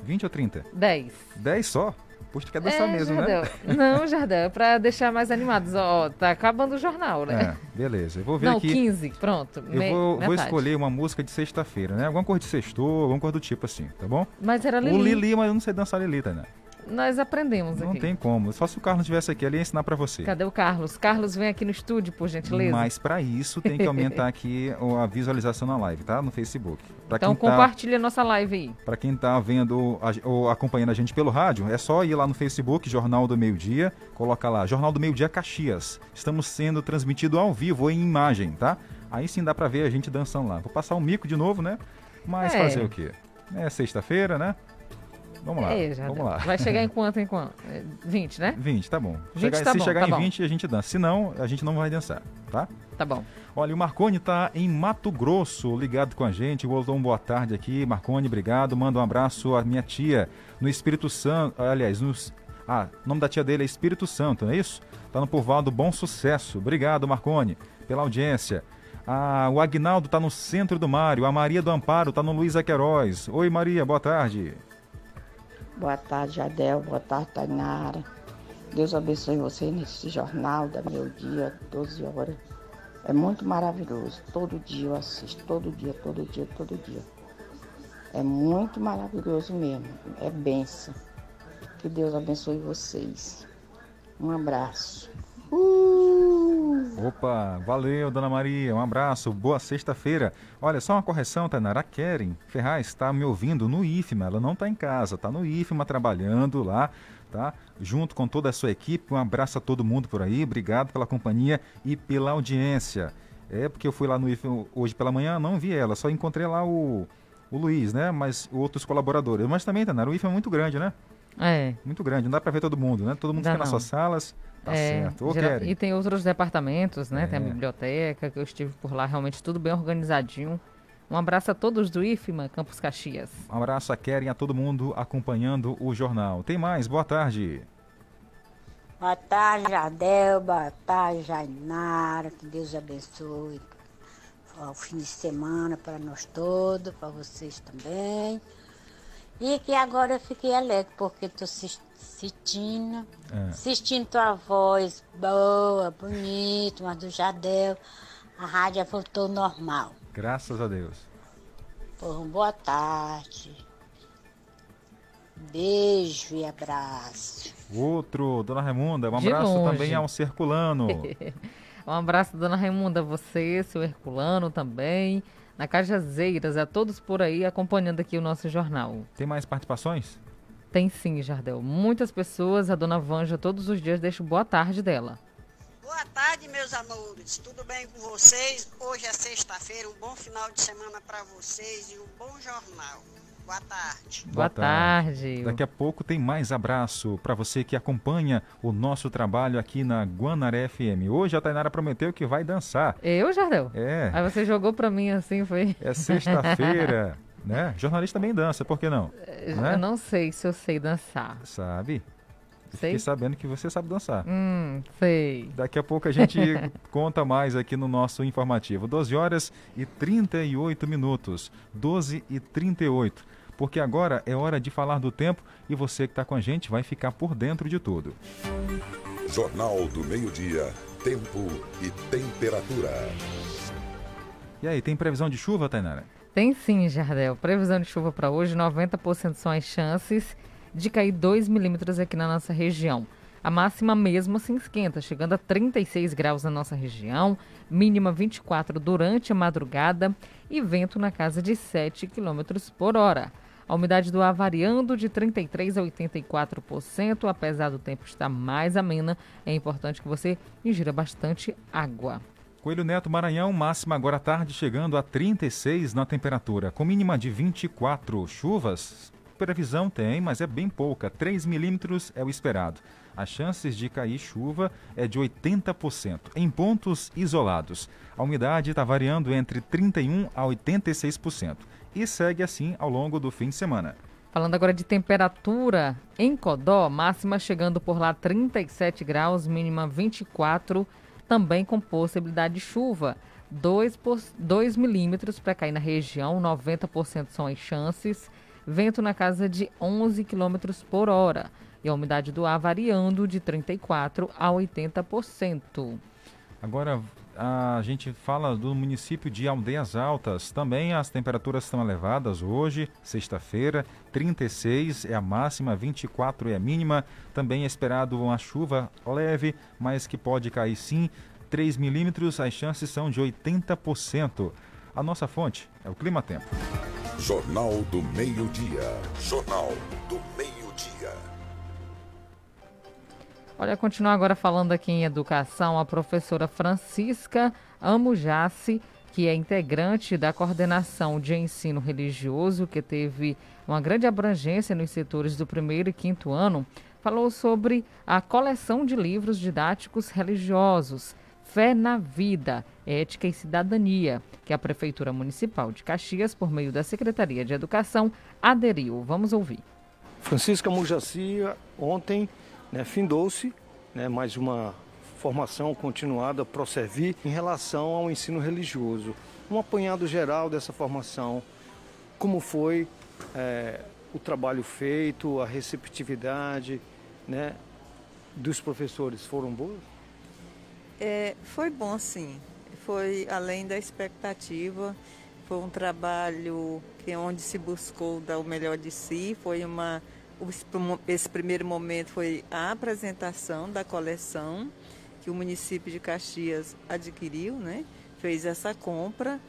20 ou 30? 10. 10 só? Poxa, tu quer dançar é, mesmo, Jardel. né? Não, Jardel, pra deixar mais animados. Ó, tá acabando o jornal, né? É, beleza. Eu vou ver Não, aqui. 15, pronto. Eu me- vou, vou escolher uma música de sexta-feira, né? Alguma coisa de sextou, alguma coisa do tipo assim, tá bom? Mas era Lili. O Lili, mas eu não sei dançar Lili, Tainá. Nós aprendemos Não aqui. tem como. Só se o Carlos estivesse aqui, ele ia ensinar pra você. Cadê o Carlos? Carlos, vem aqui no estúdio, por gentileza. Mas pra isso tem que aumentar aqui o- a visualização na live, tá? No Facebook. Pra então tá- compartilha a nossa live aí. Para quem está vendo a- ou acompanhando a gente pelo rádio, é só ir lá no Facebook, Jornal do Meio Dia, colocar lá, Jornal do Meio Dia Caxias. Estamos sendo transmitido ao vivo em imagem, tá? Aí sim dá para ver a gente dançando lá. Vou passar um mico de novo, né? Mas É. fazer o quê? É sexta-feira, né? Vamos lá, É, vamos lá. Vai chegar em quanto, em quanto? É, 20, né? 20, tá bom. 20 Chegar- tá se bom, chegar tá em bom. 20, a gente dança. Se não, a gente não vai dançar, tá? Tá bom. Olha, o Marcone tá em Mato Grosso, ligado com a gente. Dar uma boa tarde aqui. Marcone, obrigado. Manda um abraço à minha tia no Espírito Santo. Aliás, nos... Ah, o nome da tia dele é Espírito Santo, não é isso? Tá no Povoado do Bom Sucesso. Obrigado, Marcone, pela audiência. Ah, o Agnaldo tá no centro do Mário. A Maria do Amparo tá no Luiz Queiroz. Oi, Maria, boa tarde. Boa tarde, Jadel. Boa tarde, Tainara. Deus abençoe você nesse jornal da Meu Dia, 12 horas. É muito maravilhoso. Todo dia eu assisto, todo dia, todo dia, todo dia. É muito maravilhoso mesmo. É benção. Que Deus abençoe vocês. Um abraço. Uh! Opa, valeu, dona Maria. Um abraço, boa sexta-feira. Olha, só uma correção, Tainara. A Keren Ferraz está me ouvindo no IFMA. Ela não está em casa, está no IFMA trabalhando lá, tá? Junto com toda a sua equipe. Um abraço a todo mundo por aí. Obrigado pela companhia e pela audiência. É porque eu fui lá no IFMA hoje pela manhã, não vi ela, só encontrei lá o, o Luiz, né? Mas outros colaboradores. Mas também, Tainara, o IFMA é muito grande, né? É. Muito grande, não dá para ver todo mundo, né? Todo mundo Dá fica nas não. suas salas. Tá É, certo. Ô, geral- e tem outros departamentos, né? Tem a É. biblioteca, que eu estive por lá, realmente tudo bem organizadinho. Um abraço a todos do IFMA, Campos Caxias. Um abraço a Keren e a todo mundo acompanhando o jornal. Tem mais, boa tarde. Boa tarde, Jardel. Boa tarde, Jainara. Que Deus abençoe o fim de semana para nós todos, para vocês também. E que agora eu fiquei alegre, porque estou assistindo, É. assistindo tua voz boa, bonita, mas do Jardel. A rádio voltou normal. Graças a Deus. Porra, boa tarde. Beijo e abraço. Outro, Dona Raimunda, um De abraço longe. também ao Circulano. um abraço, dona Raimunda, você, seu Herculano também, na Cajazeiras, a todos por aí acompanhando aqui o nosso jornal. Tem mais participações? Tem sim, Jardel. Muitas pessoas, a dona Vanja todos os dias deixa boa tarde dela. Boa tarde, meus amores. Tudo bem com vocês? Hoje é sexta-feira. Um bom final de semana para vocês e um bom jornal. Boa tarde. Boa tarde. Daqui a pouco tem mais abraço para você que acompanha o nosso trabalho aqui na Guanaré FM. Hoje a Tainara prometeu que vai dançar. Eu, Jardel? É. Aí você jogou pra mim assim, foi? É sexta-feira, né? Jornalista também dança, por que não? Né? Eu não sei se eu sei dançar. Sabe? Sei. Fiquei sabendo que você sabe dançar. Hum, sei. Daqui a pouco a gente conta mais aqui no nosso informativo. 12 horas e 38 minutos. 12 e 38. Porque agora é hora de falar do tempo e você que está com a gente vai ficar por dentro de tudo. Jornal do Meio-Dia. Tempo e temperatura. E aí, tem previsão de chuva, Tainara? Tem sim, Jardel. Previsão de chuva para hoje, 90% são as chances de cair 2 milímetros aqui na nossa região. A máxima mesmo assim esquenta, chegando a 36 graus na nossa região, mínima 24 durante a madrugada e vento na casa de 7 quilômetros por hora. A umidade do ar variando de 33% a 84%, apesar do tempo estar mais amena, é importante que você ingira bastante água. Coelho Neto Maranhão, máxima agora à tarde, chegando a 36 na temperatura, com mínima de 24. Chuvas, previsão tem, mas é bem pouca, 3 milímetros é o esperado. As chances de cair chuva é de 80%, em pontos isolados. A umidade está variando entre 31% a 86%, e segue assim ao longo do fim de semana. Falando agora de temperatura, em Codó, máxima chegando por lá 37 graus, mínima 24, também com possibilidade de chuva. 2, milímetros para cair na região, 90% são as chances. Vento na casa de 11 quilômetros por hora. E a umidade do ar variando de 34% a 80%. Agora a gente fala do município de Aldeias Altas. Também as temperaturas estão elevadas hoje, sexta-feira, 36 é a máxima, 24 é a mínima. Também é esperado uma chuva leve, mas que pode cair sim. 3 milímetros, as chances são de 80%. A nossa fonte é o Clima Tempo. Jornal do Meio-Dia. Jornal do Meio-Dia. Olha, continuar agora falando aqui em educação, a professora Francisca Amujassi, que é integrante da coordenação de ensino religioso, que teve uma grande abrangência nos setores do primeiro e quinto ano, falou sobre a coleção de livros didáticos religiosos, Fé na Vida, Ética e Cidadania, que a Prefeitura Municipal de Caxias, por meio da Secretaria de Educação, aderiu. Vamos ouvir. Francisca Mujaci, ontem, né, findou-se né, mais uma formação continuada para servir em relação ao ensino religioso. Um apanhado geral dessa formação, como foi é, o trabalho feito, a receptividade, né, dos professores foram boas? É, foi bom, sim. Foi além da expectativa. Foi um trabalho que onde se buscou dar o melhor de si. Foi uma esse primeiro momento foi a apresentação da coleção que o município de Caxias adquiriu, né? Fez essa compra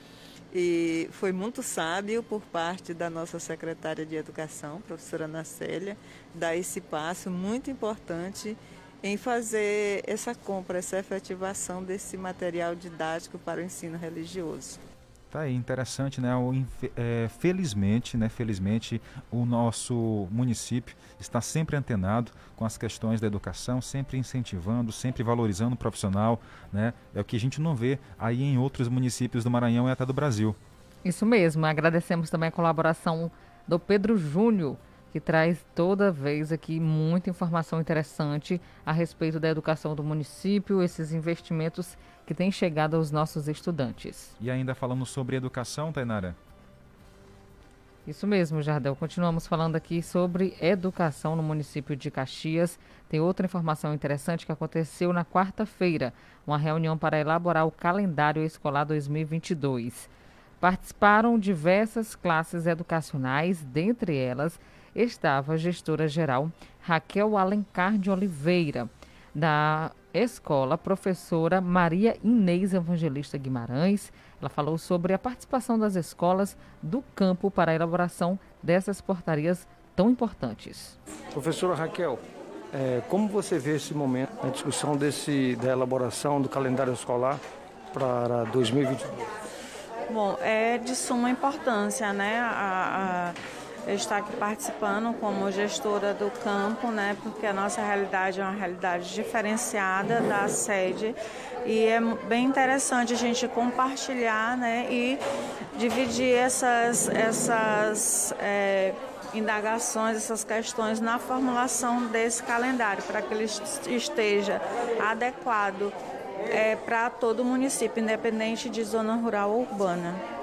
e foi muito sábio por parte da nossa secretária de Educação, professora Ana Célia, dar esse passo muito importante em fazer essa compra, essa efetivação desse material didático para o ensino religioso. Tá aí, interessante, né? O, é, felizmente, né? Felizmente, o nosso município está sempre antenado com as questões da educação, sempre incentivando, sempre valorizando o profissional, né? É o que a gente não vê aí em outros municípios do Maranhão e até do Brasil. Isso mesmo. Agradecemos também a colaboração do Pedro Júnior, que traz toda vez aqui muita informação interessante a respeito da educação do município, esses investimentos que têm chegado aos nossos estudantes. E ainda falando sobre educação, Tainara? Isso mesmo, Jardel. Continuamos falando aqui sobre educação no município de Caxias. Tem outra informação interessante que aconteceu na quarta-feira, uma reunião para elaborar o calendário escolar 2022. Participaram diversas classes educacionais, dentre elas estava a gestora geral Raquel Alencar de Oliveira, da escola, professora Maria Inês Evangelista Guimarães. Ela falou sobre a participação das escolas do campo para a elaboração dessas portarias tão importantes. Professora Raquel, é, como você vê esse momento, a discussão desse, da elaboração do calendário escolar para 2022? Bom, é de suma importância, né? A, a estar aqui participando como gestora do campo, né, porque a nossa realidade é uma realidade diferenciada da sede e é bem interessante a gente compartilhar né, e dividir essas, essas é, indagações, essas questões na formulação desse calendário, para que ele esteja adequado é, para todo o município, independente de zona rural ou urbana.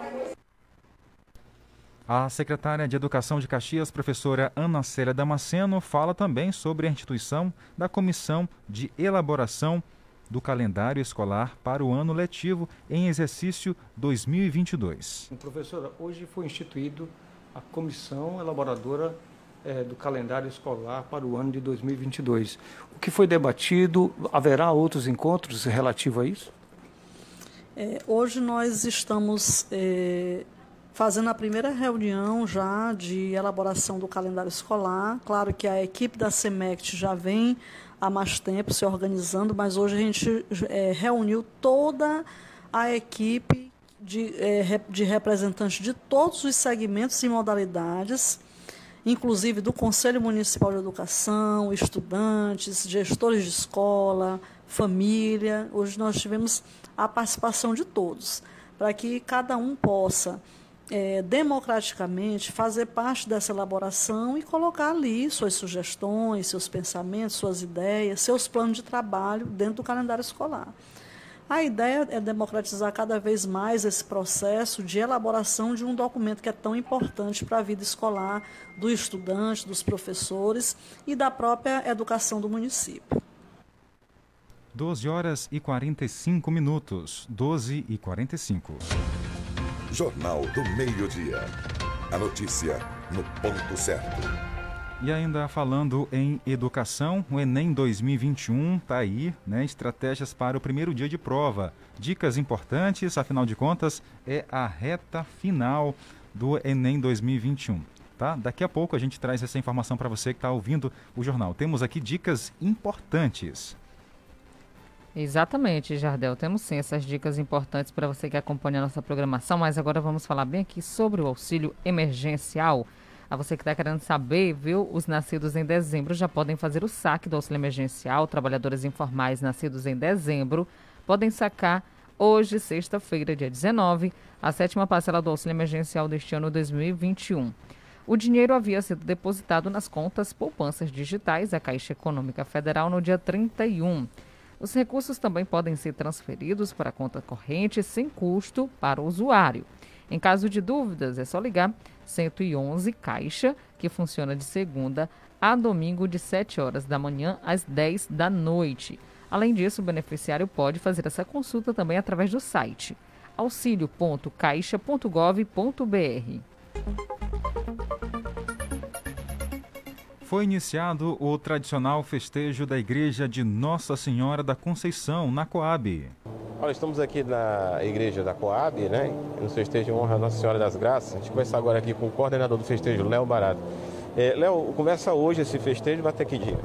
A secretária de Educação de Caxias, professora Ana Célia Damasceno, fala também sobre a instituição da Comissão de Elaboração do Calendário Escolar para o ano letivo em exercício 2022. Professora, hoje foi instituído a comissão elaboradora é, do calendário escolar para o ano de 2022. O que foi debatido? Haverá outros encontros relativos a isso? É, hoje nós estamos é, fazendo a primeira reunião já de elaboração do calendário escolar. Claro que a equipe da SEMECT já vem há mais tempo se organizando, mas hoje a gente é, reuniu toda a equipe de, é, de representantes de todos os segmentos e modalidades, inclusive do Conselho Municipal de Educação, estudantes, gestores de escola, família. Hoje nós tivemos a participação de todos, para que cada um possa é, democraticamente fazer parte dessa elaboração e colocar ali suas sugestões, seus pensamentos, suas ideias, seus planos de trabalho dentro do calendário escolar. A ideia é democratizar cada vez mais esse processo de elaboração de um documento que é tão importante para a vida escolar do estudante, dos professores e da própria educação do município. 12 horas e 45 minutos. 12 e 45. Jornal do Meio-Dia. A notícia no ponto certo. E ainda falando em educação, o Enem 2021 está aí, né? Estratégias para o primeiro dia de prova. Dicas importantes, afinal de contas, é a reta final do Enem 2021. Tá? Daqui a pouco a gente traz essa informação para você que está ouvindo o jornal. Temos aqui dicas importantes. Exatamente, Jardel. Temos sim essas dicas importantes para você que acompanha a nossa programação, mas agora vamos falar bem aqui sobre o auxílio emergencial. A você que está querendo saber, viu? Os nascidos em dezembro já podem fazer o saque do auxílio emergencial. Trabalhadores informais nascidos em dezembro podem sacar hoje, sexta-feira, dia 19, a sétima parcela do auxílio emergencial deste ano 2021. O dinheiro havia sido depositado nas contas poupanças digitais da Caixa Econômica Federal no dia 31. Os recursos também podem ser transferidos para a conta corrente sem custo para o usuário. Em caso de dúvidas, é só ligar 111 Caixa, que funciona de segunda a domingo de 7 horas da manhã às 10 da noite. Além disso, o beneficiário pode fazer essa consulta também através do site auxilio.caixa.gov.br. Foi iniciado o tradicional festejo da Igreja de Nossa Senhora da Conceição, na Coab. Olha, estamos aqui na igreja da Coab, né? No festejo em honra a Nossa Senhora das Graças. A gente começa agora aqui com o coordenador do festejo, Léo Barato. É, Léo, começa hoje esse festejo, vai até que dia?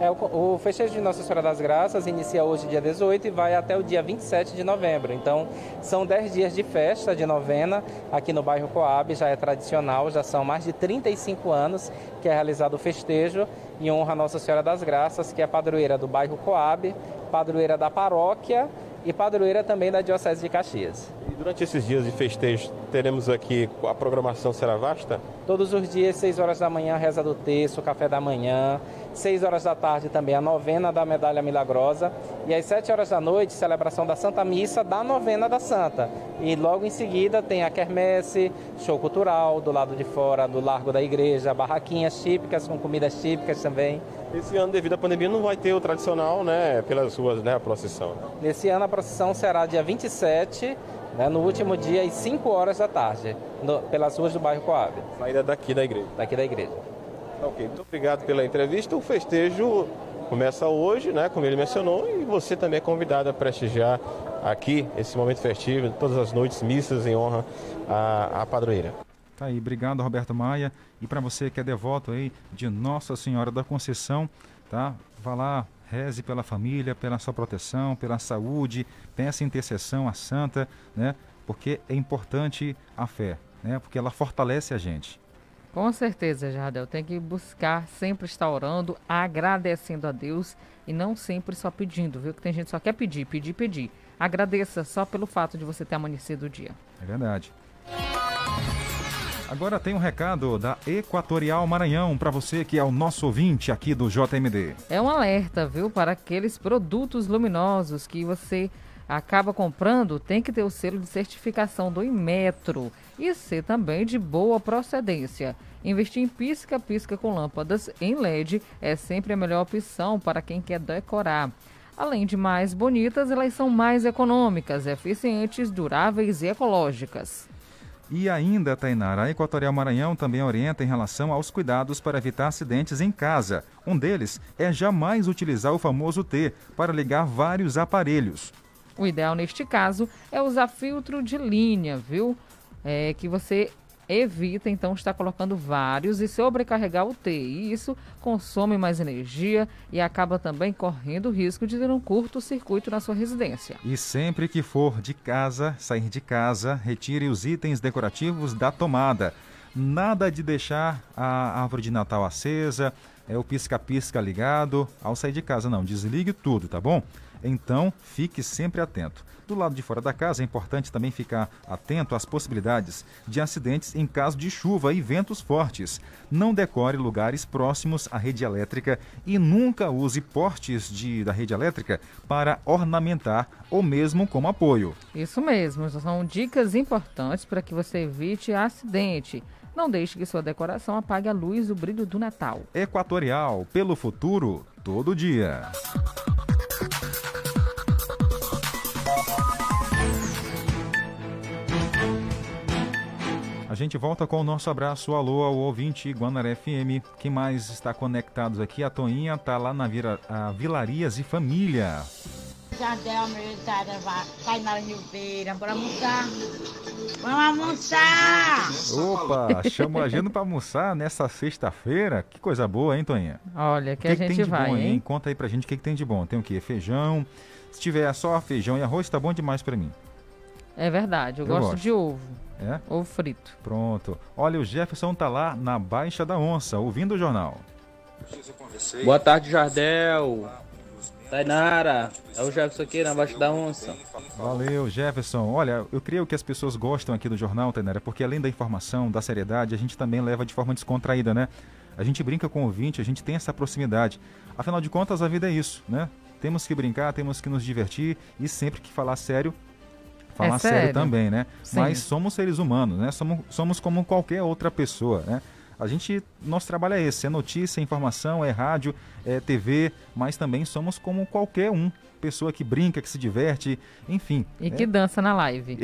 É, o, o festejo de Nossa Senhora das Graças inicia hoje, dia 18, e vai até o dia 27 de novembro. Então, são 10 dias de festa, de novena, aqui no bairro Coab, já é tradicional, já são mais de 35 anos que é realizado o festejo em honra a Nossa Senhora das Graças, que é padroeira do bairro Coab, padroeira da paróquia e padroeira também da Diocese de Caxias. E durante esses dias de festejo, teremos aqui, a programação será vasta? Todos os dias, 6 horas da manhã, reza do terço, café da manhã. 6 horas da tarde também a novena da Medalha Milagrosa. E às 7 horas da noite, celebração da Santa Missa da novena da Santa. E logo em seguida tem a quermesse, show cultural do lado de fora, do Largo da Igreja, barraquinhas típicas com comidas típicas também. Esse ano, devido à pandemia, não vai ter o tradicional, né, pelas ruas, né, a procissão. Nesse ano a procissão será dia 27, né, no último dia, às 5 horas da tarde, no, pelas ruas do bairro Coab. Saída daqui da igreja. Daqui da igreja. Ok, muito obrigado pela entrevista. O festejo começa hoje, né, como ele mencionou, e você também é convidado a prestigiar aqui esse momento festivo, todas as noites, missas em honra à, à padroeira. Tá aí, obrigado Roberto Maia. E para você que é devoto aí de Nossa Senhora da Conceição, tá? Vá lá, reze pela família, pela sua proteção, pela saúde, peça intercessão à santa, né? Porque é importante a fé, né? Porque ela fortalece a gente. Com certeza, Jardel. Tem que buscar sempre estar orando, agradecendo a Deus e não sempre só pedindo, viu? Que tem gente que só quer pedir, pedir, pedir. Agradeça só pelo fato de você ter amanhecido o dia. É verdade. Agora tem um recado da Equatorial Maranhão para você que é o nosso ouvinte aqui do JMD. É um alerta, viu, para aqueles produtos luminosos que você acaba comprando, tem que ter o selo de certificação do Inmetro e ser também de boa procedência. Investir em pisca-pisca com lâmpadas em LED é sempre a melhor opção para quem quer decorar. Além de mais bonitas, elas são mais econômicas, eficientes, duráveis e ecológicas. E ainda, Tainara, a Equatorial Maranhão também orienta em relação aos cuidados para evitar acidentes em casa. Um deles é jamais utilizar o famoso T para ligar vários aparelhos. O ideal neste caso é usar filtro de linha, viu? É que você evita então estar colocando vários e sobrecarregar o T. E isso consome mais energia e acaba também correndo o risco de ter um curto-circuito na sua residência. E sempre que for de casa, sair de casa, retire os itens decorativos da tomada. Nada de deixar a árvore de Natal acesa, é o pisca-pisca ligado ao sair de casa, não. Desligue tudo, tá bom? Então, fique sempre atento. Do lado de fora da casa é importante também ficar atento às possibilidades de acidentes em caso de chuva e ventos fortes. Não decore lugares próximos à rede elétrica e nunca use portes de, da rede elétrica para ornamentar ou mesmo como apoio. Isso mesmo, são dicas importantes para que você evite acidente. Não deixe que sua decoração apague a luz e o brilho do Natal. Equatorial, pelo futuro, todo dia. Gente volta com o nosso abraço alô ao ouvinte Guanaré FM. Quem mais está conectados aqui? A Toinha está lá na Vira, a Vilarias e Família. Jardel, meu Tainara Ribeira, bora almoçar. Vamos almoçar! Opa, chama a gente para almoçar nessa sexta-feira. Que coisa boa, hein, Toinha? Olha, que, que a gente que tem de vai, bom, hein? Conta aí pra gente o que, que tem de bom. Tem o quê? Feijão. Se tiver só feijão e arroz, tá bom demais para mim. É verdade, eu, Eu gosto, gosto. de ovo. É? Ovo frito. Pronto. Olha, o Jefferson tá lá na Baixa da Onça, ouvindo o jornal. Boa tarde, Jardel. Tainara, é o Jefferson aqui na Baixa da Onça. Valeu, Jefferson. Olha, eu creio que as pessoas gostam aqui do jornal, Tainara, porque além da informação, da seriedade, a gente também leva de forma descontraída, né? A gente brinca com o ouvinte, a gente tem essa proximidade. Afinal de contas, a vida é isso, né? Temos que brincar, temos que nos divertir e sempre que falar sério, falar É sério. sério. também, né? Sim. Mas somos seres humanos, né? Somos, somos como qualquer outra pessoa, né? A gente, nosso trabalho é esse, é notícia, é informação, é rádio, é TV, mas também somos como qualquer um. Pessoa que brinca, que se diverte, enfim. E é, que dança na live.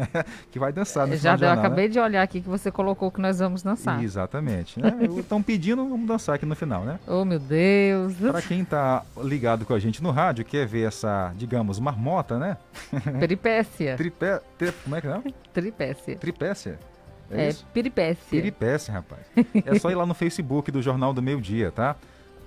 que vai dançar no Já deu, eu jornal, acabei né? de olhar aqui que você colocou que nós vamos dançar. Exatamente. Estão pedindo, vamos dançar aqui no final, né? Oh, meu Deus. Para quem tá ligado com a gente no rádio, quer ver essa, digamos, marmota, né? Peripécia. Tripé, tri- como é que é? Tripécia. Tripécia? É, isso? peripécia. Peripécia, rapaz. É só ir lá no Facebook do Jornal do Meio Dia, tá?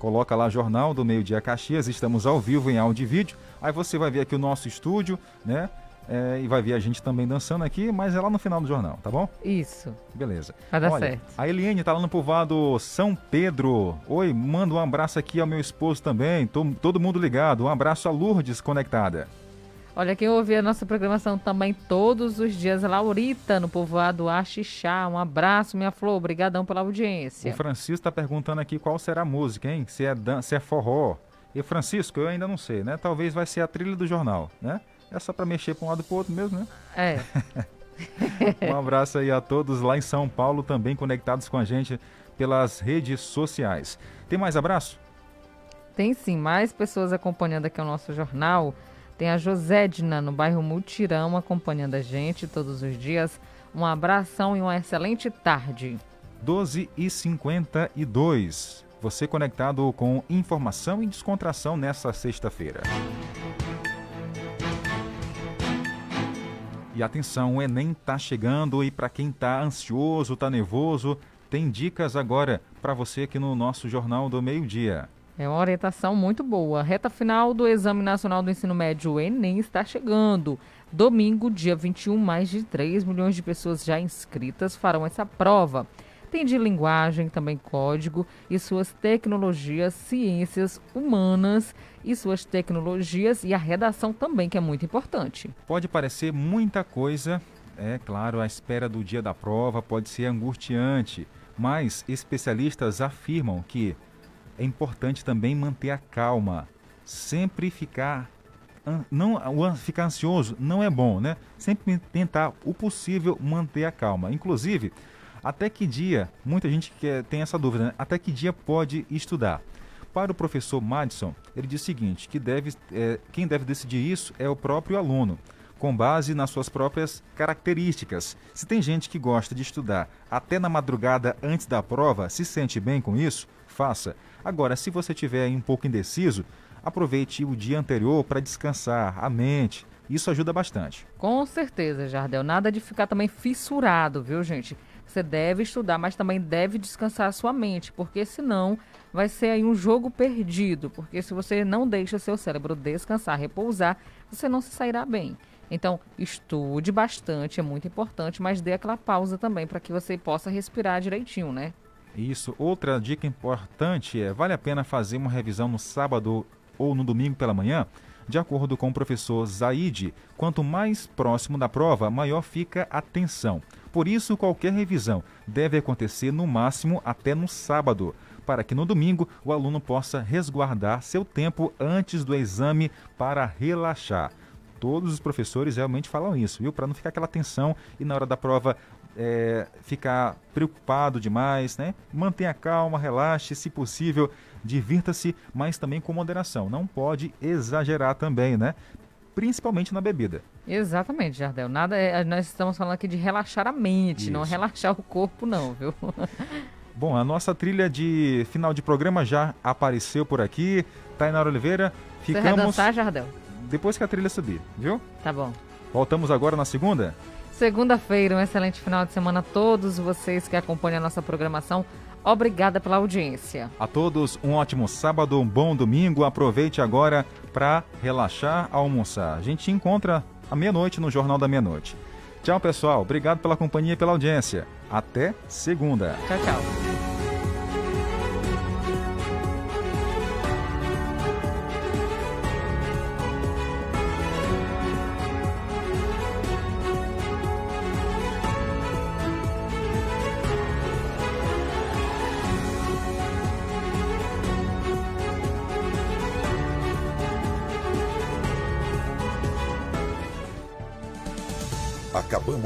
Coloca lá Jornal do Meio Dia Caxias, estamos ao vivo em áudio e vídeo. Aí você vai ver aqui o nosso estúdio, né? É, e vai ver a gente também dançando aqui, mas é lá no final do jornal, tá bom? Isso. Beleza. Vai dar Olha, certo. A Eliane tá lá no povoado São Pedro. Oi, manda um abraço aqui ao meu esposo também. Tô, todo mundo ligado. Um abraço a Lourdes conectada. Olha, quem ouve a nossa programação também todos os dias, é Laurita, no povoado Axixá. Um abraço, minha flor. Obrigadão pela audiência. O Francisco tá perguntando aqui qual será a música, hein? Se é, dan se é forró. E Francisco, eu ainda não sei, né? Talvez vai ser a trilha do jornal, né? É só para mexer para um lado e pro outro mesmo, né? É. um abraço aí a todos lá em São Paulo, também conectados com a gente pelas redes sociais. Tem mais abraço? Tem sim, mais pessoas acompanhando aqui o nosso jornal. Tem a Josédina, no bairro Mutirão, acompanhando a gente todos os dias. Um abração e uma excelente tarde. 12 e 52. Você conectado com informação e descontração nessa sexta-feira. E atenção, o Enem tá chegando e para quem tá ansioso, tá nervoso, tem dicas agora para você aqui no nosso Jornal do Meio-Dia. É uma orientação muito boa. Reta final do Exame Nacional do Ensino Médio, Enem, está chegando. Domingo, dia 21, mais de 3 milhões de pessoas já inscritas farão essa prova. Tem de linguagem, também código e suas tecnologias, ciências humanas e suas tecnologias e a redação também, que é muito importante. Pode parecer muita coisa, é claro, a espera do dia da prova pode ser angustiante, mas especialistas afirmam que é importante também manter a calma, sempre ficar não ficar ansioso não é bom, né? Sempre tentar o possível manter a calma. Inclusive, até que dia, muita gente quer, tem essa dúvida, né? até que dia pode estudar? Para o professor Madison, ele diz o seguinte, que deve, é, quem deve decidir isso é o próprio aluno, com base nas suas próprias características. Se tem gente que gosta de estudar até na madrugada antes da prova, se sente bem com isso, faça. Agora, se você estiver um pouco indeciso, aproveite o dia anterior para descansar a mente. Isso ajuda bastante. Com certeza, Jardel. Nada de ficar também fissurado, viu, gente? Você deve estudar, mas também deve descansar a sua mente, porque senão vai ser aí um jogo perdido. Porque se você não deixa seu cérebro descansar, repousar, você não se sairá bem. Então, estude bastante, é muito importante, mas dê aquela pausa também para que você possa respirar direitinho, né? Isso. Outra dica importante é: vale a pena fazer uma revisão no sábado ou no domingo pela manhã? De acordo com o professor Zaid, quanto mais próximo da prova, maior fica a tensão. Por isso, qualquer revisão deve acontecer no máximo até no sábado, para que no domingo o aluno possa resguardar seu tempo antes do exame para relaxar. Todos os professores realmente falam isso, viu? Para não ficar aquela tensão e na hora da prova é, ficar preocupado demais, né? Mantenha calma, relaxe, se possível, divirta-se, mas também com moderação. Não pode exagerar também, né? Principalmente na bebida. Exatamente, Jardel. Nada, é, nós estamos falando aqui de relaxar a mente, não Isso. relaxar o corpo, não, viu? Bom, a nossa trilha de final de programa já apareceu por aqui. Tainara Oliveira, Você vai ficamos dançar, Jardel? Depois que a trilha subir, viu? Tá bom. Voltamos agora na segunda? Segunda-feira, um excelente final de semana a todos vocês que acompanham a nossa programação. Obrigada pela audiência. A todos um ótimo sábado, um bom domingo. Aproveite agora para relaxar, almoçar. A gente encontra à meia-noite no Jornal da Meia-Noite. Tchau, pessoal. Obrigado pela companhia e pela audiência. Até segunda. Tchau, tchau.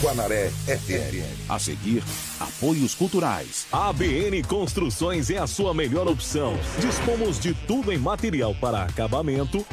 Guanaré FM. A seguir, apoios culturais. ABN Construções é a sua melhor opção. Dispomos de tudo em material para acabamento,